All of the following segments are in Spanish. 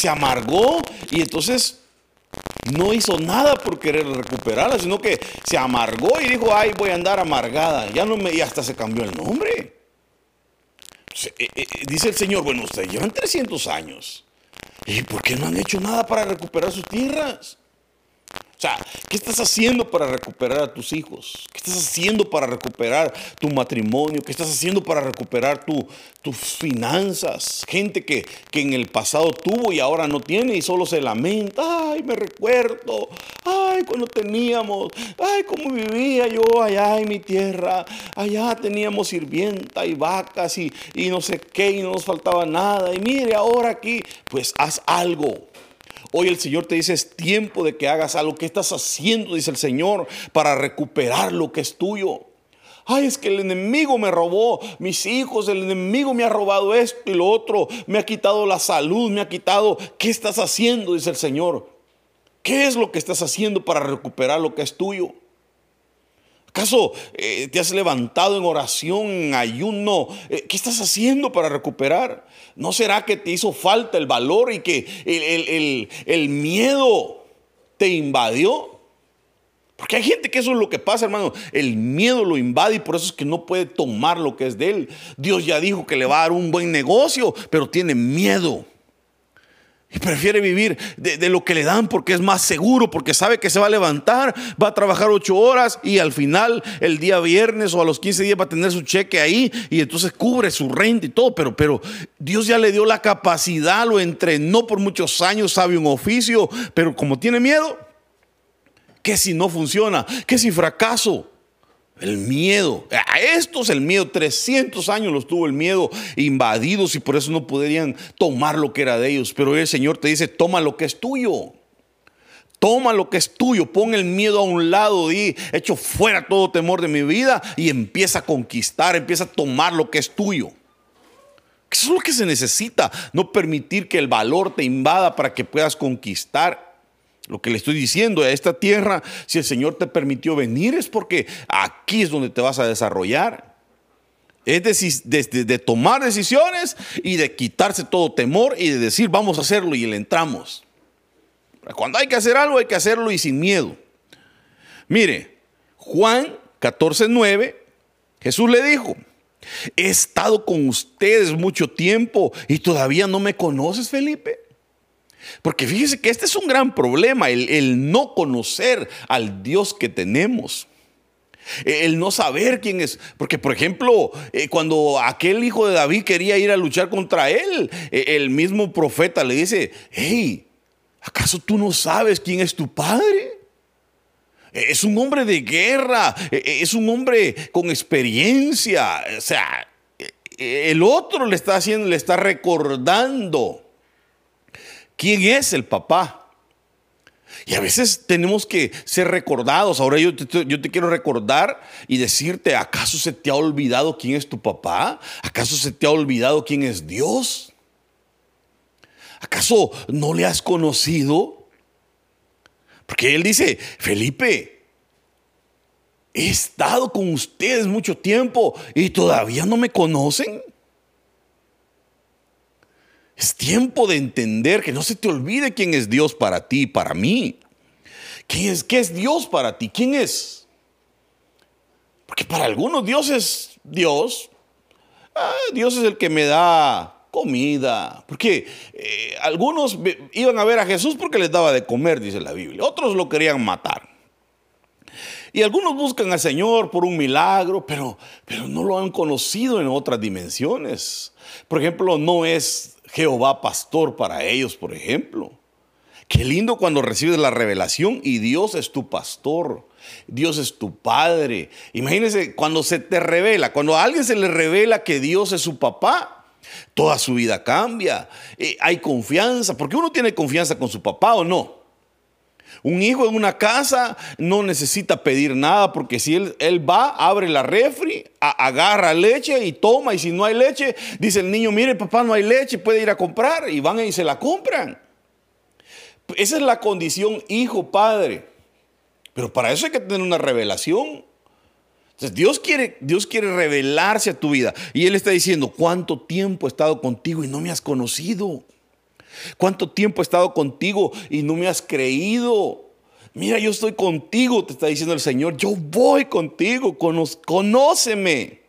se amargó y entonces no hizo nada por querer recuperarla, sino que se amargó y dijo, ay, voy a andar amargada. Ya no me, y hasta se cambió el nombre. Eh, eh, dice el Señor, bueno, ustedes llevan 300 años. ¿Y por qué no han hecho nada para recuperar sus tierras? O sea, ¿qué estás haciendo para recuperar a tus hijos? ¿Qué estás haciendo para recuperar tu matrimonio? ¿Qué estás haciendo para recuperar tus finanzas? Gente que, que, en el pasado tuvo y ahora no tiene y solo se lamenta. Ay, me recuerdo. Ay, cuando teníamos. Ay, cómo vivía yo allá en mi tierra. Allá teníamos sirvienta y vacas y, y no sé qué y no nos faltaba nada. Y mire, ahora aquí, pues haz algo Hoy el Señor te dice, es tiempo de que hagas algo. ¿Qué estás haciendo? Dice el Señor, para recuperar lo que es tuyo. Ay, es que el enemigo me robó mis hijos, el enemigo me ha robado esto y lo otro, me ha quitado la salud, me ha quitado. ¿Qué estás haciendo? Dice el Señor. ¿Qué es lo que estás haciendo para recuperar lo que es tuyo? ¿Acaso eh, te has levantado en oración, en ayuno? Eh, ¿Qué estás haciendo para recuperar? ¿No será que te hizo falta el valor y que el, miedo te invadió? Porque hay gente que eso es lo que pasa, hermano. El miedo lo invade y por eso es que no puede tomar lo que es de él. Dios ya dijo que le va a dar un buen negocio, pero tiene miedo. Y prefiere vivir de, lo que le dan porque es más seguro, porque sabe que se va a levantar, va a trabajar ocho horas y al final, el día viernes o a los 15 días va a tener su cheque ahí y entonces cubre su renta y todo. Pero, pero Dios ya le dio la capacidad, lo entrenó por muchos años, sabe un oficio, pero como tiene miedo, ¿qué si no funciona? ¿Qué si fracaso? El miedo. A estos el miedo. 300 años los tuvo el miedo invadidos y por eso no podrían tomar lo que era de ellos. Pero el Señor te dice, toma lo que es tuyo. Toma lo que es tuyo, pon el miedo a un lado y echo fuera todo temor de mi vida y empieza a conquistar, empieza a tomar lo que es tuyo. Eso es lo que se necesita, no permitir que el valor te invada para que puedas conquistar lo que le estoy diciendo, a esta tierra, si el Señor te permitió venir, es porque aquí es donde te vas a desarrollar. Es decir, de, tomar decisiones y de quitarse todo temor y de decir, vamos a hacerlo y le entramos. Cuando hay que hacer algo, hay que hacerlo y sin miedo. Mire, Juan 14, 9, Jesús le dijo, he estado con ustedes mucho tiempo y todavía no me conoces, Felipe. Porque fíjese que este es un gran problema, el, no conocer al Dios que tenemos. El no saber quién es. Porque, por ejemplo, eh, cuando aquel hijo de David quería ir a luchar contra él, eh, el mismo profeta le dice, hey, ¿acaso tú no sabes quién es tu padre? Eh, es un hombre de guerra, es un hombre con experiencia. O sea, el otro le está haciendo, le está recordando ¿Quién es el papá? Y a veces tenemos que ser recordados. Ahora yo te, quiero recordar y decirte, ¿acaso se te ha olvidado quién es tu papá? ¿Acaso se te ha olvidado quién es Dios? ¿Acaso no le has conocido? Porque él dice, Felipe, he estado con ustedes mucho tiempo y todavía no me conocen. Es tiempo de entender que no se te olvide quién es Dios para ti, para mí. ¿Quién es, ¿Qué es Dios para ti? ¿Quién es? Porque para algunos Dios es Dios. Ah, Dios es el que me da comida. Porque eh, algunos iban a ver a Jesús porque les daba de comer, dice la Biblia. Otros lo querían matar. Y algunos buscan al Señor por un milagro, pero, pero no lo han conocido en otras dimensiones. Por ejemplo, no es Jehová pastor para ellos, por ejemplo. Qué lindo cuando recibes la revelación y Dios es tu pastor. Dios es tu padre. Imagínense cuando se te revela, cuando a alguien se le revela que Dios es su papá, toda su vida cambia. Eh, hay confianza, porque uno tiene confianza con su papá o no. Un hijo en una casa no necesita pedir nada porque si él, él va, abre la refri, agarra leche y toma y si no hay leche, dice el niño, mire papá, no hay leche, puede ir a comprar y van y se la compran. Esa es la condición hijo-padre. Pero para eso hay que tener una revelación. Entonces Dios quiere, Dios quiere revelarse a tu vida. Y Él está diciendo, ¿cuánto tiempo he estado contigo y no me has conocido? ¿Cuánto tiempo he estado contigo y no me has creído? Mira, yo estoy contigo, te está diciendo el Señor. Yo voy contigo, conóceme.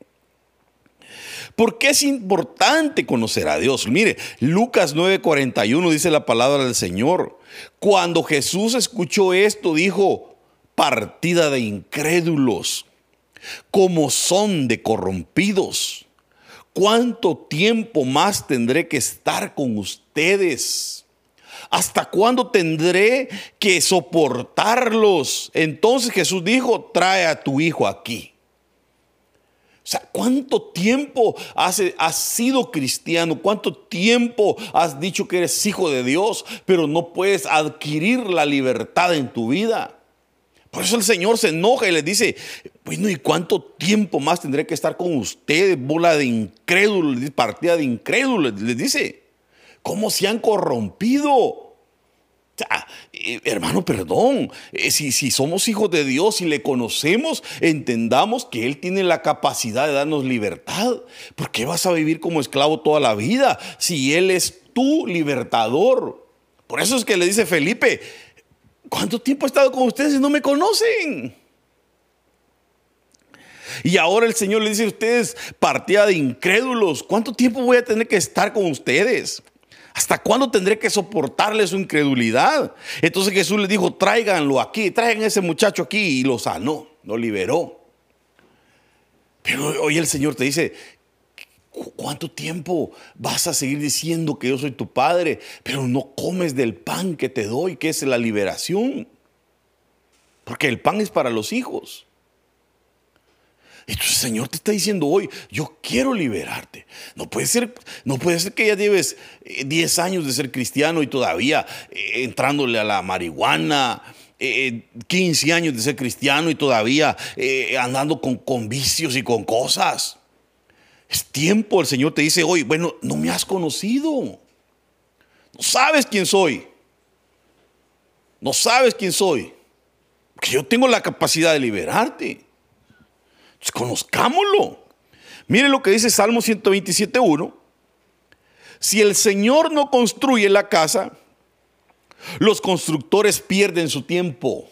¿Por qué es importante conocer a Dios? Mire, Lucas 9:41 dice la palabra del Señor. Cuando Jesús escuchó esto, dijo, partida de incrédulos, como son de corrompidos. ¿Cuánto tiempo más tendré que estar con ustedes? ¿Hasta cuándo tendré que soportarlos? Entonces Jesús dijo, trae a tu hijo aquí. O sea, ¿cuánto tiempo has, has, sido cristiano? ¿Cuánto tiempo has dicho que eres hijo de Dios, pero no puedes adquirir la libertad en tu vida? Por eso el Señor se enoja y le dice, bueno, ¿y cuánto tiempo más tendré que estar con ustedes? Bola de incrédulos, partida de incrédulos, les dice. ¿Cómo se han corrompido? Eh, hermano, perdón, eh, si, somos hijos de Dios y le conocemos, entendamos que Él tiene la capacidad de darnos libertad. ¿Por qué vas a vivir como esclavo toda la vida si Él es tu libertador? Por eso es que le dice Felipe, ¿Cuánto tiempo he estado con ustedes y no me conocen? Y ahora el Señor le dice a ustedes, partida de incrédulos, ¿cuánto tiempo voy a tener que estar con ustedes? ¿Hasta cuándo tendré que soportarle su incredulidad? Entonces Jesús le dijo, tráiganlo aquí, traigan a ese muchacho aquí y lo sanó, lo liberó. Pero hoy el Señor te dice, ¿Cuánto tiempo vas a seguir diciendo que yo soy tu padre, pero no comes del pan que te doy, que es la liberación? Porque el pan es para los hijos. Entonces el Señor te está diciendo hoy, yo quiero liberarte. No puede ser, no puede ser que ya lleves 10 eh, años de ser cristiano y todavía eh, entrándole a la marihuana, 15 eh, años de ser cristiano y todavía andando con, con vicios y con cosas. Es tiempo, el Señor te dice hoy, bueno, no me has conocido. No sabes quién soy. No sabes quién soy. Porque yo tengo la capacidad de liberarte. Entonces, conozcámoslo. Mire lo que dice Salmo 127.1. Si el Señor no construye la casa, los constructores pierden su tiempo.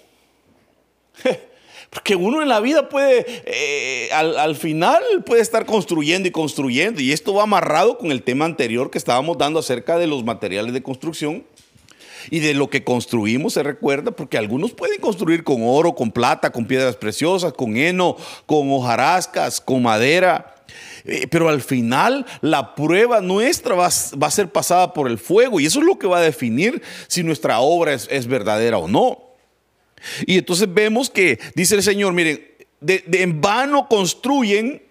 Porque uno en la vida puede, eh, al, final puede estar construyendo y construyendo. Y esto va amarrado con el tema anterior que estábamos dando acerca de los materiales de construcción y de lo que construimos, se recuerda, porque algunos pueden construir con oro, con plata, con piedras preciosas, con heno, con hojarascas, con madera. Eh, pero al final la prueba nuestra va, a ser pasada por el fuego y eso es lo que va a definir si nuestra obra es verdadera o no. Y entonces vemos que, dice el Señor, miren, de, en vano construyen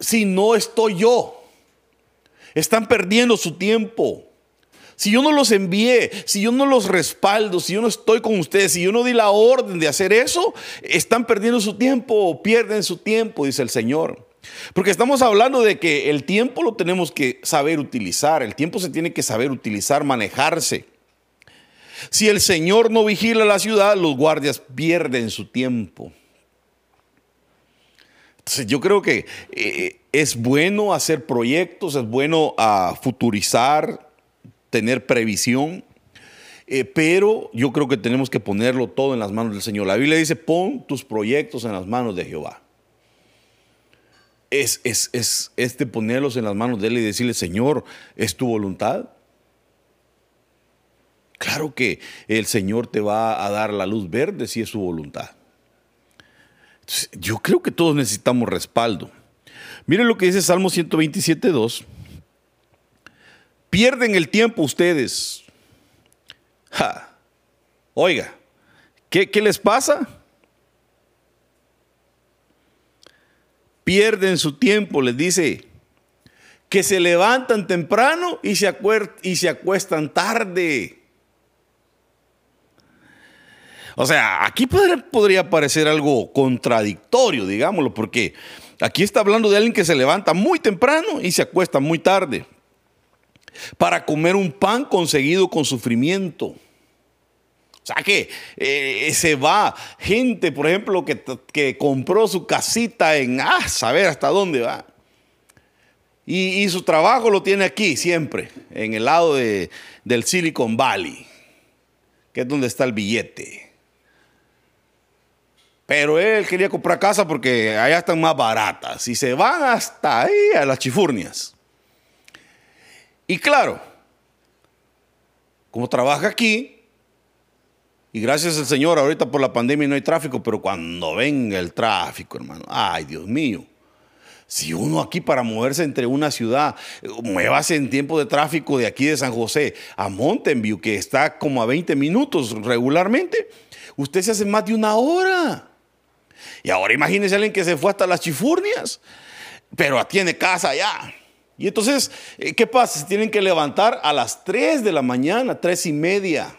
si no estoy yo. Están perdiendo su tiempo. Si yo no los envié, si yo no los respaldo, si yo no estoy con ustedes, si yo no di la orden de hacer eso, están perdiendo su tiempo, pierden su tiempo, dice el Señor. Porque estamos hablando de que el tiempo lo tenemos que saber utilizar, el tiempo se tiene que saber utilizar, manejarse. Si el Señor no vigila la ciudad, los guardias pierden su tiempo. Entonces yo creo que eh, es bueno hacer proyectos, es bueno ah, futurizar, tener previsión, eh, pero yo creo que tenemos que ponerlo todo en las manos del Señor. La Biblia dice, pon tus proyectos en las manos de Jehová. Es, es, es, es de ponerlos en las manos de Él y decirle, Señor, ¿es tu voluntad? Claro que el Señor te va a dar la luz verde si es su voluntad. yo creo que todos necesitamos respaldo. Miren lo que dice Salmo 127, 2. Pierden el tiempo ustedes. Oiga, ¿qué, ¿qué les pasa? Pierden su tiempo, les dice, que se levantan temprano y se, y se acuestan tarde. O sea, aquí podría parecer algo contradictorio, digámoslo, porque aquí está hablando de alguien que se levanta muy temprano y se acuesta muy tarde para comer un pan conseguido con sufrimiento. O sea que eh, se va gente, por ejemplo, que, que compró su casita en, ah, saber hasta dónde va. Y, su trabajo lo tiene aquí siempre, en el lado de, del Silicon Valley, que es donde está el billete. Pero él quería comprar casa porque allá están más baratas. Y se van hasta ahí, a las chifurnias. Y claro, como trabaja aquí, y gracias al Señor, ahorita por la pandemia no hay tráfico, pero cuando venga el tráfico, hermano, ay Dios mío. Si uno aquí para moverse entre una ciudad, muévase en tiempo de tráfico de aquí de San José a Mountain que está como a 20 minutos regularmente, usted se hace más de una hora. Y ahora imagínese a alguien que se fue hasta las chifurnias, pero tiene casa allá. Y entonces, eh, ¿qué pasa? Se tienen que levantar a las 3 de la mañana, 3 y media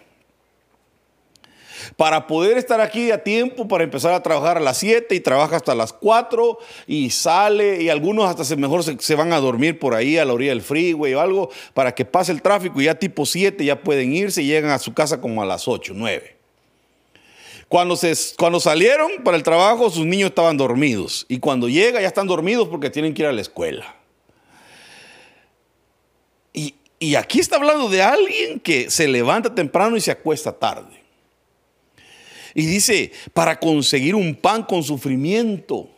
para poder estar aquí a tiempo, para empezar a trabajar a las 7 y trabaja hasta las 4 y sale y algunos hasta se, mejor se, van a dormir por ahí a la orilla del freeway o algo para que pase el tráfico y ya tipo 7 ya pueden irse y llegan a su casa como a las 8, 9. Cuando, se, cuando salieron para el trabajo, sus niños estaban dormidos. Y cuando llega, ya están dormidos porque tienen que ir a la escuela. Y, aquí está hablando de alguien que se levanta temprano y se acuesta tarde. Y dice, para conseguir un pan con sufrimiento.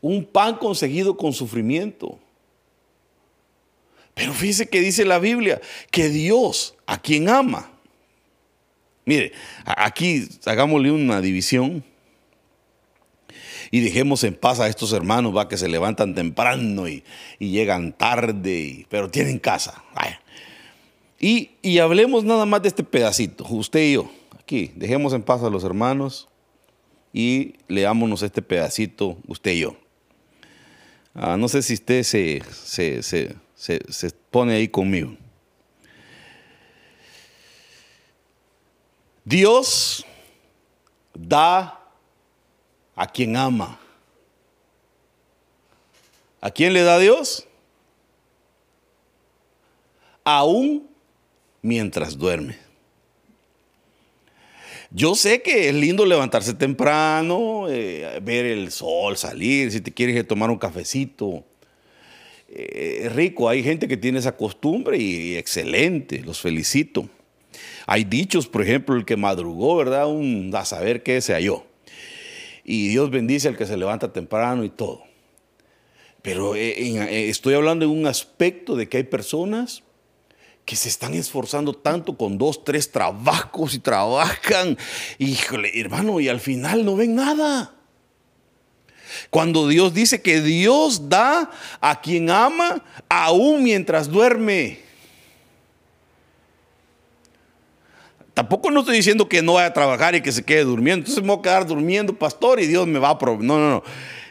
Un pan conseguido con sufrimiento. Pero fíjese que dice la Biblia que Dios, a quien ama, mire, aquí hagámosle una división y dejemos en paz a estos hermanos, va, que se levantan temprano y, llegan tarde, pero tienen casa. Y, y hablemos nada más de este pedacito, usted y yo. Aquí, dejemos en paz a los hermanos y leámonos este pedacito, usted y yo. Ah, no sé si usted se, se, pone ahí conmigo. Dios da a quien ama. ¿A quién le da Dios? Aún mientras duerme. Yo sé que es lindo levantarse temprano, eh, ver el sol salir, si te quieres tomar un cafecito. Eh, es rico, hay gente que tiene esa costumbre y, excelente, los felicito. Hay dichos, por ejemplo, el que madrugó, ¿verdad? Un, a saber qué se halló. Y Dios bendice al que se levanta temprano y todo. Pero eh, estoy hablando de un aspecto de que hay personas que se están esforzando tanto con dos, tres trabajos y trabajan. Híjole, hermano, y al final no ven nada. Cuando Dios dice que Dios da a quien ama aún mientras duerme. Tampoco no estoy diciendo que no vaya a trabajar y que se quede durmiendo. Entonces me voy a quedar durmiendo, pastor, y Dios me va a... No, no, no.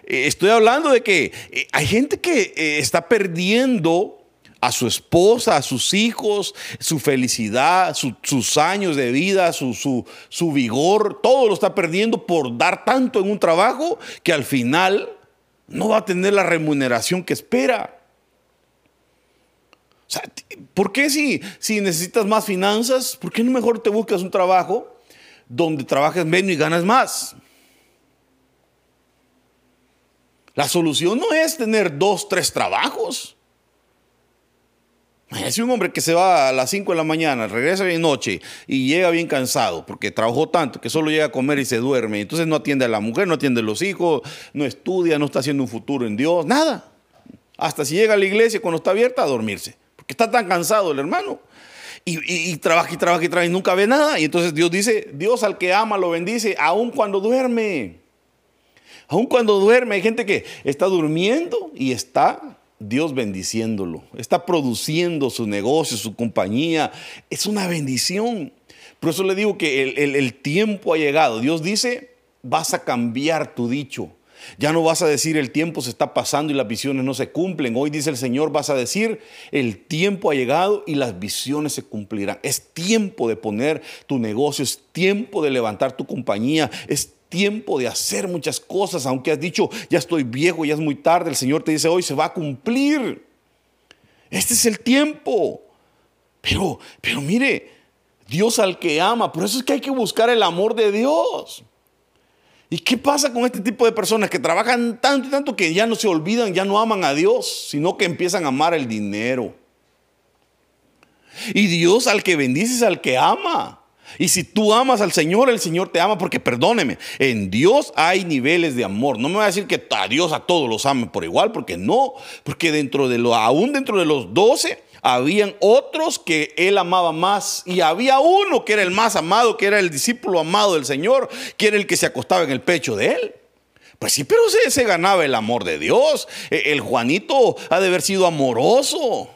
Eh, estoy hablando de que eh, hay gente que eh, está perdiendo a su esposa, a sus hijos, su felicidad, sus años de vida, su, su, vigor, todo lo está perdiendo por dar tanto en un trabajo que al final no va a tener la remuneración que espera. Sea, ¿por qué si, si necesitas más finanzas, por qué no mejor te buscas un trabajo donde trabajes menos y ganas más? La solución no es tener dos, tres trabajos. Es un hombre que se va a las 5 de la mañana, regresa bien noche y llega bien cansado porque trabajó tanto que solo llega a comer y se duerme. Entonces no atiende a la mujer, no atiende a los hijos, no estudia, no está haciendo un futuro en Dios, nada. Hasta si llega a la iglesia cuando está abierta a dormirse, porque está tan cansado el hermano. Y, trabaja y trabaja y trabaja y nunca ve nada. Y entonces Dios dice, Dios al que ama lo bendice, aun cuando duerme. Aun cuando duerme, hay gente que está durmiendo y está Dios bendiciéndolo, está produciendo su negocio, su compañía. Es una bendición. Por eso le digo que el, tiempo ha llegado. Dios dice, vas a cambiar tu dicho. Ya no vas a decir el tiempo se está pasando y las visiones no se cumplen. Hoy dice el Señor, vas a decir el tiempo ha llegado y las visiones se cumplirán. Es tiempo de poner tu negocio, es tiempo de levantar tu compañía, es tiempo de hacer muchas cosas, aunque has dicho, ya estoy viejo, ya es muy tarde, el Señor te dice, hoy se va a cumplir. Este es el tiempo. Pero, pero mire, Dios al que ama, por eso es que hay que buscar el amor de Dios. ¿Y qué pasa con este tipo de personas que trabajan tanto y tanto que ya no se olvidan, ya no aman a Dios, sino que empiezan a amar el dinero? Y Dios al que bendice es al que ama. Y si tú amas al Señor, el Señor te ama porque perdóneme, en Dios hay niveles de amor. No me va a decir que a Dios a todos los ame por igual, porque no, porque dentro de lo, aún dentro de los doce, habían otros que él amaba más y había uno que era el más amado, que era el discípulo amado del Señor, que era el que se acostaba en el pecho de él. Pues sí, pero se, ganaba el amor de Dios. E, el Juanito ha de haber sido amoroso.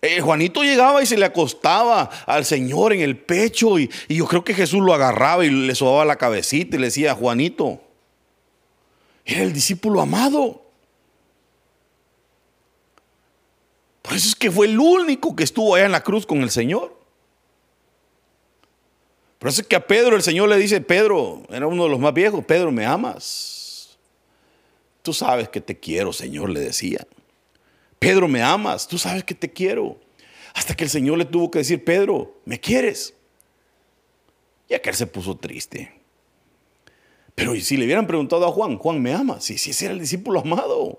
El Juanito llegaba y se le acostaba al Señor en el pecho y, y, yo creo que Jesús lo agarraba y le sobaba la cabecita y le decía, Juanito, era el discípulo amado. Por eso es que fue el único que estuvo allá en la cruz con el Señor. Por eso es que a Pedro el Señor le dice, Pedro, era uno de los más viejos, Pedro, ¿me amas? Tú sabes que te quiero, Señor, le decía. Pedro, ¿me amas? Tú sabes que te quiero. Hasta que el Señor le tuvo que decir, Pedro, ¿me quieres? Y aquel se puso triste. Pero si le hubieran preguntado a Juan, Juan, ¿me amas? Si, si ese era el discípulo amado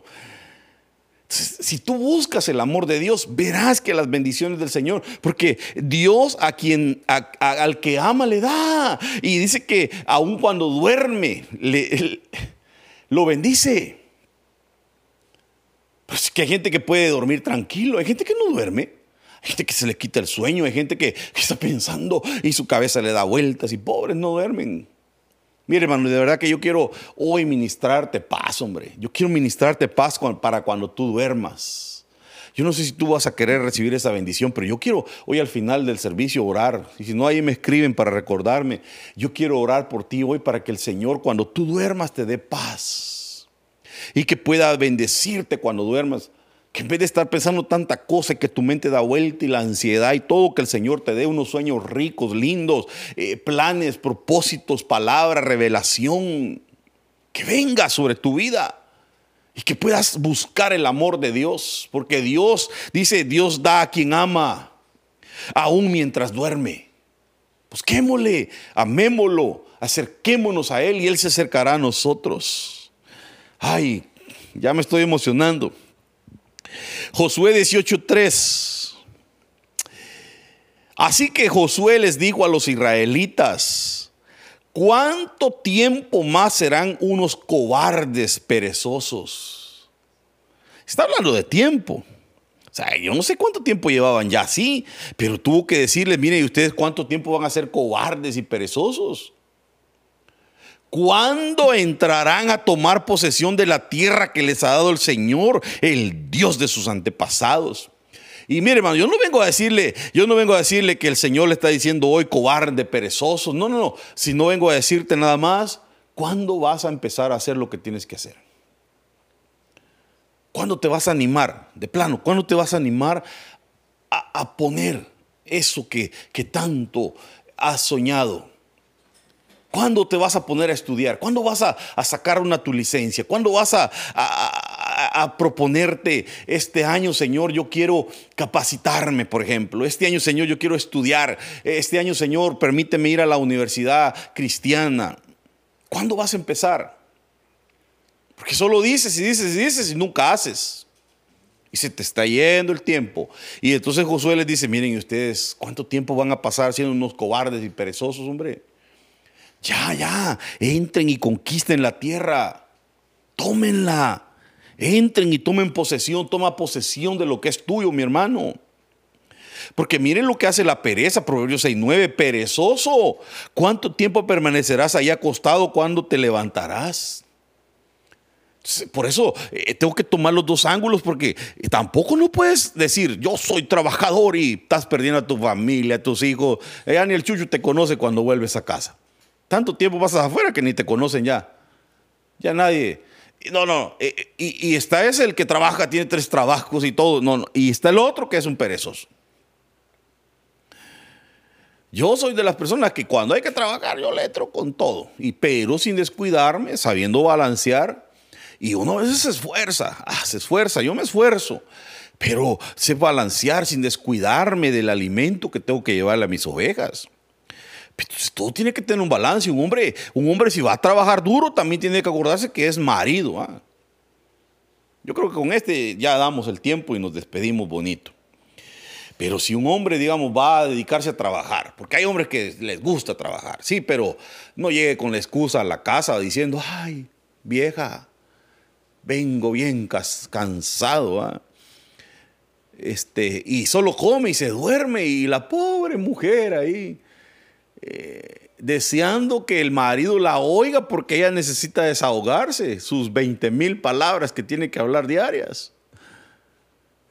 si tú buscas el amor de Dios, verás que las bendiciones del Señor, porque Dios a quien al que ama le da y dice que aun cuando duerme le, lo bendice. Pues que hay gente que puede dormir tranquilo, hay gente que no duerme. Hay gente que se le quita el sueño, hay gente que está pensando y su cabeza le da vueltas y pobres no duermen. Mire, hermano, de verdad que yo quiero hoy ministrarte paz, hombre. Yo quiero ministrarte paz para cuando tú duermas. Yo no sé si tú vas a querer recibir esa bendición, pero yo quiero hoy al final del servicio orar. Y si no, ahí me escriben para recordarme. Yo quiero orar por ti hoy para que el Señor cuando tú duermas te dé paz. Y que pueda bendecirte cuando duermas que en vez de estar pensando tanta cosa que tu mente da vuelta y la ansiedad y todo, que el Señor te dé unos sueños ricos, lindos, eh, planes, propósitos, palabras, revelación, que venga sobre tu vida y que puedas buscar el amor de Dios, porque Dios dice, Dios da a quien ama, aún mientras duerme. Busquémosle, amémoslo, acerquémonos a Él y Él se acercará a nosotros. Ay, ya me estoy emocionando. Josué 18:3. Así que Josué les dijo a los israelitas, ¿cuánto tiempo más serán unos cobardes perezosos? Está hablando de tiempo. O sea, yo no sé cuánto tiempo llevaban ya así, pero tuvo que decirles, miren, ¿y ustedes cuánto tiempo van a ser cobardes y perezosos? ¿Cuándo entrarán a tomar posesión de la tierra que les ha dado el Señor, el Dios de sus antepasados? Y mire, hermano, yo no vengo a decirle, yo no vengo a decirle que el Señor le está diciendo hoy cobarde, perezoso. No, no, no. Si no vengo a decirte nada más, ¿cuándo vas a empezar a hacer lo que tienes que hacer? ¿Cuándo te vas a animar? De plano, ¿cuándo te vas a animar a, poner eso que, que tanto has soñado? ¿Cuándo te vas a poner a estudiar? ¿Cuándo vas a, sacar una tu licencia? ¿Cuándo vas a, a, proponerte este año, Señor, yo quiero capacitarme, por ejemplo? Este año, Señor, yo quiero estudiar. Este año, Señor, permíteme ir a la universidad cristiana. ¿Cuándo vas a empezar? Porque solo dices y dices y dices y nunca haces. Y se te está yendo el tiempo. Y entonces Josué les dice, miren ustedes, ¿cuánto tiempo van a pasar siendo unos cobardes y perezosos, hombre? Ya, ya, entren y conquisten la tierra. Tómenla. Entren y tomen posesión. Toma posesión de lo que es tuyo, mi hermano. Porque miren lo que hace la pereza, Proverbios 6.9, perezoso. ¿Cuánto tiempo permanecerás ahí acostado cuando te levantarás? Por eso eh, tengo que tomar los dos ángulos porque tampoco no puedes decir yo soy trabajador y estás perdiendo a tu familia, a tus hijos. Ya ni el chucho te conoce cuando vuelves a casa. Tanto tiempo pasas afuera que ni te conocen ya. Ya nadie. No, no. Eh, eh, y, está ese el que trabaja, tiene tres trabajos y todo. No, no. Y está el otro que es un perezoso. Yo soy de las personas que cuando hay que trabajar, yo le con todo. Y pero sin descuidarme, sabiendo balancear. Y uno a veces se esfuerza. Ah, se esfuerza. Yo me esfuerzo. Pero sé balancear sin descuidarme del alimento que tengo que llevarle a mis ovejas. Entonces, todo tiene que tener un balance. Un hombre, un hombre si va a trabajar duro, también tiene que acordarse que es marido. ¿ah? Yo creo que con este ya damos el tiempo y nos despedimos bonito. Pero si un hombre, digamos, va a dedicarse a trabajar, porque hay hombres que les gusta trabajar, sí, pero no llegue con la excusa a la casa diciendo, ay, vieja, vengo bien cansado, ¿ah? este, y solo come y se duerme, y la pobre mujer ahí, eh, deseando que el marido la oiga porque ella necesita desahogarse, sus 20 mil palabras que tiene que hablar diarias.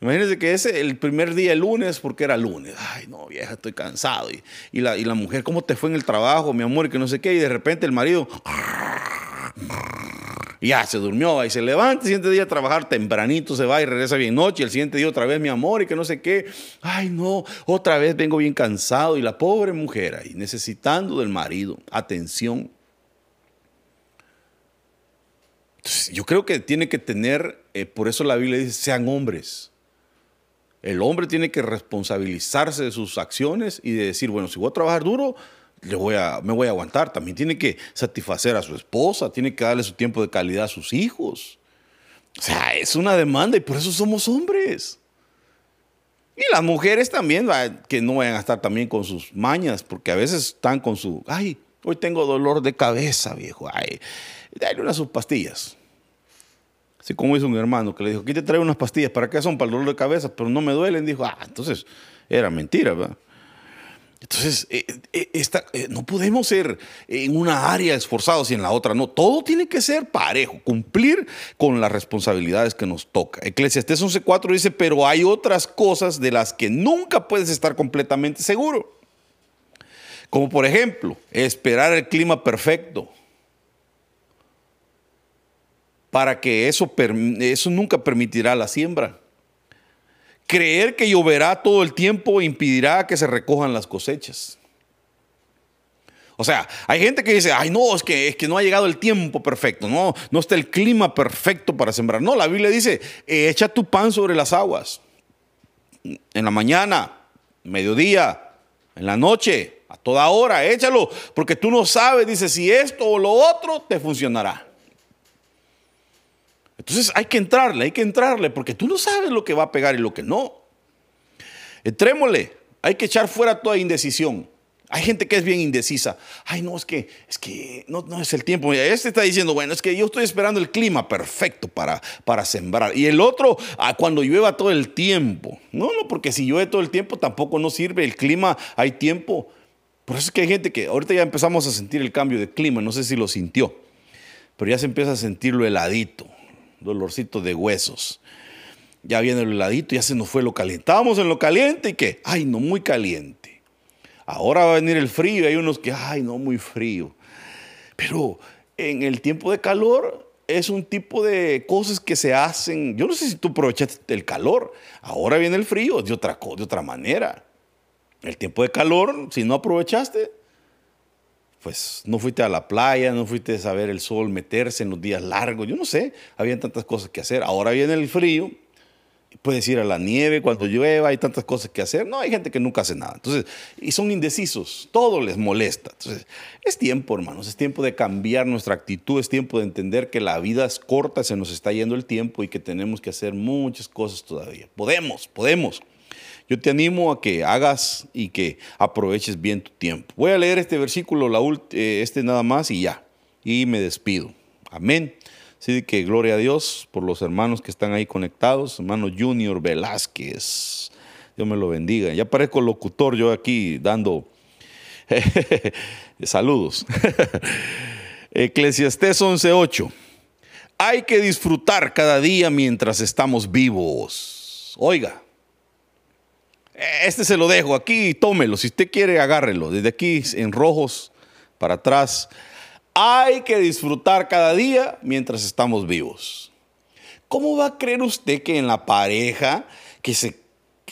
Imagínense que ese, el primer día, el lunes, porque era lunes. Ay, no, vieja, estoy cansado. Y, la, y la mujer, ¿cómo te fue en el trabajo, mi amor? Y que no sé qué. Y de repente el marido ya se durmió y se levanta, el siguiente día a trabajar tempranito, se va y regresa bien noche, el siguiente día otra vez mi amor y que no sé qué, ay no, otra vez vengo bien cansado y la pobre mujer ahí necesitando del marido, atención. yo creo que tiene que tener, eh, por eso la Biblia dice, sean hombres. El hombre tiene que responsabilizarse de sus acciones y de decir, bueno, si voy a trabajar duro, voy a, me voy a aguantar. También tiene que satisfacer a su esposa, tiene que darle su tiempo de calidad a sus hijos. O sea, es una demanda y por eso somos hombres. Y las mujeres también, que no vayan a estar también con sus mañas, porque a veces están con su, ay, hoy tengo dolor de cabeza, viejo, ay, dale unas sus pastillas. Así como hizo un hermano que le dijo, aquí te traigo unas pastillas, ¿para qué son? Para el dolor de cabeza, pero no me duelen. Dijo, ah, entonces era mentira, ¿verdad? Entonces, eh, eh, eh, no podemos ser en una área esforzados y en la otra no. Todo tiene que ser parejo, cumplir con las responsabilidades que nos toca. Eclesiastés 11.4 dice, pero hay otras cosas de las que nunca puedes estar completamente seguro. Como por ejemplo, esperar el clima perfecto. Para que eso, eso nunca permitirá la siembra. Creer que lloverá todo el tiempo impedirá que se recojan las cosechas. O sea, hay gente que dice, ay no, es que, es que no ha llegado el tiempo perfecto, no, no está el clima perfecto para sembrar. No, la Biblia dice, echa tu pan sobre las aguas. En la mañana, mediodía, en la noche, a toda hora, échalo, porque tú no sabes, dice, si esto o lo otro te funcionará. Entonces hay que entrarle, hay que entrarle, porque tú no sabes lo que va a pegar y lo que no. Entrémosle, hay que echar fuera toda indecisión. Hay gente que es bien indecisa. Ay, no, es que, es que no, no es el tiempo. Este está diciendo, bueno, es que yo estoy esperando el clima perfecto para, para sembrar. Y el otro, ah, cuando llueva todo el tiempo. No, no, porque si llueve todo el tiempo tampoco no sirve. El clima, hay tiempo. Por eso es que hay gente que ahorita ya empezamos a sentir el cambio de clima. No sé si lo sintió, pero ya se empieza a sentir lo heladito dolorcito de huesos. Ya viene el heladito, ya se nos fue lo caliente. Estábamos en lo caliente y que, ay, no, muy caliente. Ahora va a venir el frío y hay unos que, ay, no, muy frío. Pero en el tiempo de calor es un tipo de cosas que se hacen. Yo no sé si tú aprovechaste el calor. Ahora viene el frío de otra, de otra manera. El tiempo de calor, si no aprovechaste, pues no fuiste a la playa, no fuiste a ver el sol meterse en los días largos, yo no sé, había tantas cosas que hacer. Ahora viene el frío, puedes ir a la nieve cuando llueva, hay tantas cosas que hacer. No, hay gente que nunca hace nada. Entonces, y son indecisos, todo les molesta. Entonces, es tiempo, hermanos, es tiempo de cambiar nuestra actitud, es tiempo de entender que la vida es corta, se nos está yendo el tiempo y que tenemos que hacer muchas cosas todavía. Podemos, podemos. Yo te animo a que hagas y que aproveches bien tu tiempo. Voy a leer este versículo, eh, este nada más y ya. Y me despido. Amén. Así que gloria a Dios por los hermanos que están ahí conectados. Hermano Junior Velázquez. Dios me lo bendiga. Ya parezco locutor yo aquí dando saludos. Eclesiastés 11:8. Hay que disfrutar cada día mientras estamos vivos. Oiga, este se lo dejo aquí, tómelo. Si usted quiere, agárrelo. Desde aquí en rojos para atrás. Hay que disfrutar cada día mientras estamos vivos. ¿Cómo va a creer usted que en la pareja que se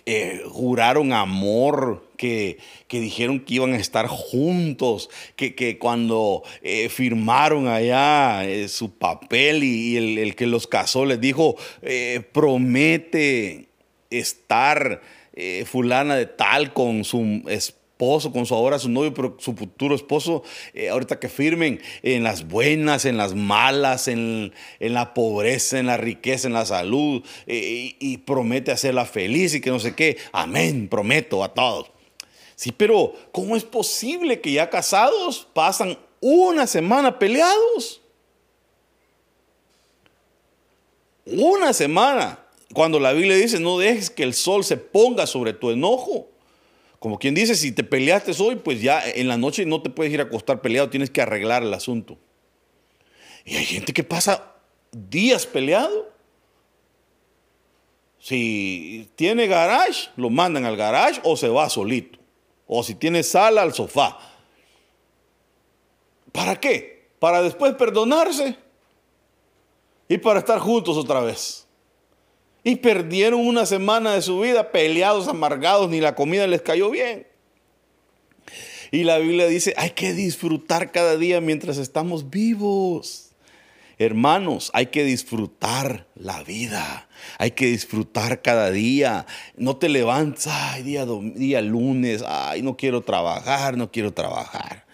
eh, juraron amor, que, dijeron que iban a estar juntos, que, cuando eh, firmaron allá eh, su papel y, el, el, que los casó les dijo, promete estar eh, fulana de tal con su esposo con su ahora su novio, pero su futuro esposo, eh, ahorita que firmen en las buenas, en las malas, en, la pobreza, en la riqueza, en la salud, eh, y, y promete hacerla feliz y que no sé qué. Amén, prometo a todos. Sí, pero ¿cómo es posible que ya casados pasan una semana peleados? Una semana. Cuando la Biblia dice, no dejes que el sol se ponga sobre tu enojo. Como quien dice, si te peleaste hoy, pues ya en la noche no te puedes ir a acostar peleado, tienes que arreglar el asunto. Y hay gente que pasa días peleado. Si tiene garage, lo mandan al garage o se va solito. O si tiene sala, al sofá. ¿Para qué? Para después perdonarse y para estar juntos otra vez. Y perdieron una semana de su vida peleados, amargados, ni la comida les cayó bien. Y la Biblia dice, hay que disfrutar cada día mientras estamos vivos. Hermanos, hay que disfrutar la vida. Hay que disfrutar cada día. No te levantas, ay, día, día lunes, ay, no quiero trabajar, no quiero trabajar.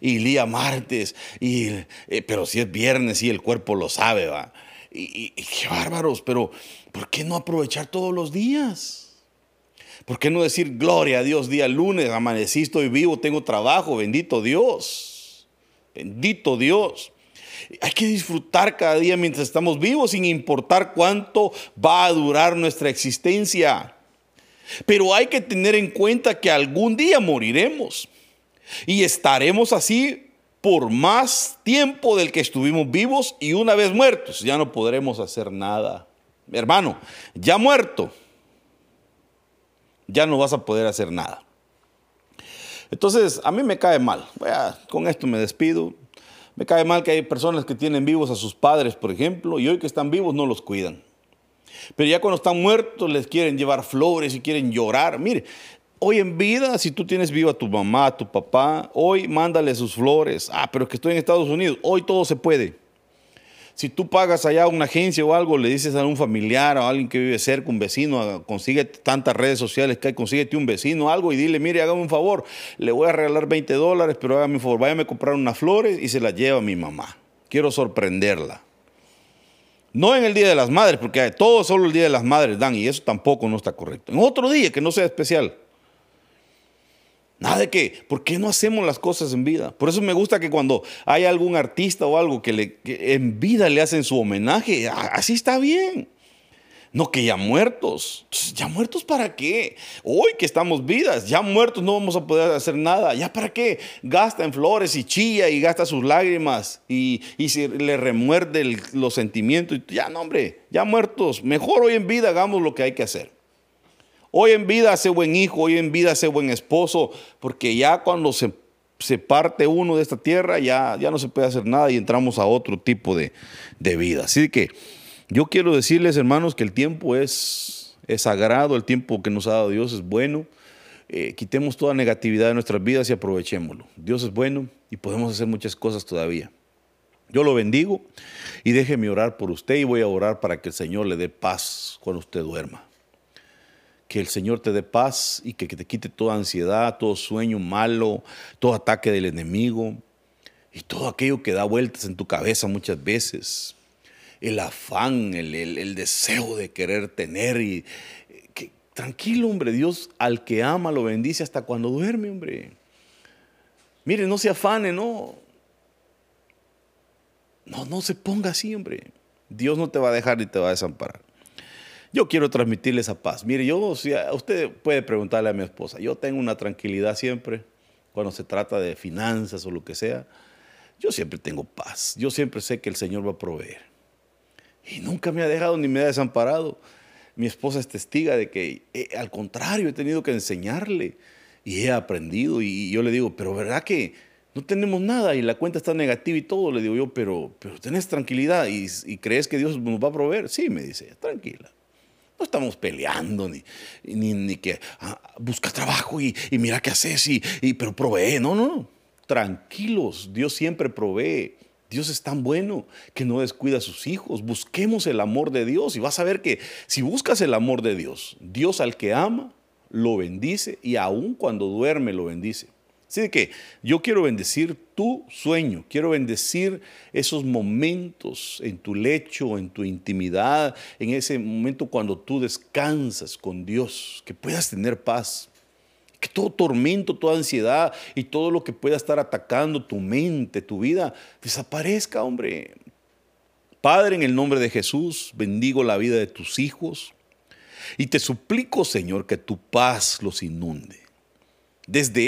Y día martes, y, eh, pero si es viernes, y el cuerpo lo sabe, va. Y qué bárbaros, pero ¿por qué no aprovechar todos los días? ¿Por qué no decir gloria a Dios día lunes, amanecí, estoy vivo, tengo trabajo, bendito Dios? Bendito Dios. Hay que disfrutar cada día mientras estamos vivos sin importar cuánto va a durar nuestra existencia. Pero hay que tener en cuenta que algún día moriremos y estaremos así por más tiempo del que estuvimos vivos y una vez muertos ya no podremos hacer nada hermano, ya muerto, ya no vas a poder hacer nada. Entonces, a mí me cae mal. con esto me despido. Me cae mal que hay personas que tienen vivos a sus padres, por ejemplo, y hoy que están vivos no los cuidan. Pero ya cuando están muertos les quieren llevar flores y quieren llorar. Mire, hoy en vida, si tú tienes vivo a tu mamá, a tu papá, hoy mándale sus flores. Ah, pero que estoy en Estados Unidos. Hoy todo se puede. Si tú pagas allá una agencia o algo, le dices a un familiar o a alguien que vive cerca, un vecino, consigue tantas redes sociales que hay, consíguete un vecino, algo y dile, mire, hágame un favor, le voy a regalar 20 dólares, pero hágame un favor, váyame a comprar unas flores y se las lleva a mi mamá. Quiero sorprenderla. No en el Día de las Madres, porque todo solo el Día de las Madres dan y eso tampoco no está correcto. En otro día que no sea especial. Nada de que, ¿por qué no hacemos las cosas en vida? Por eso me gusta que cuando hay algún artista o algo que, le, en vida le hacen su homenaje, así está bien. No que ya muertos. ¿Ya muertos para qué? Hoy que estamos vidas, ya muertos no vamos a poder hacer nada. ¿Ya para qué? Gasta en flores y chilla y gasta sus lágrimas y, y se le remuerde los sentimientos. Ya no, hombre, ya muertos. Mejor hoy en vida hagamos lo que hay que hacer. Hoy en vida hace buen hijo, hoy en vida hace buen esposo, porque ya cuando se, se parte uno de esta tierra, ya, ya no se puede hacer nada y entramos a otro tipo de, vida. Así que yo quiero decirles, hermanos, que el tiempo es, es sagrado, el tiempo que nos ha dado Dios es bueno. Eh, quitemos toda negatividad de nuestras vidas y aprovechémoslo. Dios es bueno y podemos hacer muchas cosas todavía. Yo lo bendigo y déjeme orar por usted y voy a orar para que el Señor le dé paz cuando usted duerma que el Señor te dé paz y que, te quite toda ansiedad, todo sueño malo, todo ataque del enemigo y todo aquello que da vueltas en tu cabeza muchas veces. El afán, el, deseo de querer tener y que, tranquilo, hombre, Dios al que ama lo bendice hasta cuando duerme, hombre. Mire, no se afane, no. No, no se ponga así, hombre. Dios no te va a dejar ni te va a desamparar. Yo quiero transmitirle esa paz. Mire, yo, usted puede preguntarle a mi esposa, yo tengo una tranquilidad siempre cuando se trata de finanzas o lo que sea. Yo siempre tengo paz. Yo siempre sé que el Señor va a proveer. Y nunca me ha dejado ni me ha desamparado. Mi esposa es testiga de que, eh, al contrario, he tenido que enseñarle y he aprendido. Y, yo le digo, pero ¿verdad que no tenemos nada y la cuenta está negativa y todo? Le digo yo, pero, pero tenés tranquilidad y, y crees que Dios nos va a proveer. Sí, me dice, tranquila. No estamos peleando, ni, ni, que ah, busca trabajo y, mira qué haces, y, y, pero provee. No, no, tranquilos, Dios siempre provee. Dios es tan bueno que no descuida a sus hijos. Busquemos el amor de Dios y vas a ver que si buscas el amor de Dios, Dios al que ama, lo bendice y aún cuando duerme lo bendice. Así que yo quiero bendecir tu sueño, quiero bendecir esos momentos en tu lecho, en tu intimidad, en ese momento cuando tú descansas con Dios, que puedas tener paz, que todo tormento, toda ansiedad y todo lo que pueda estar atacando tu mente, tu vida, desaparezca, hombre. Padre, en el nombre de Jesús, bendigo la vida de tus hijos y te suplico, Señor, que tu paz los inunde. Desde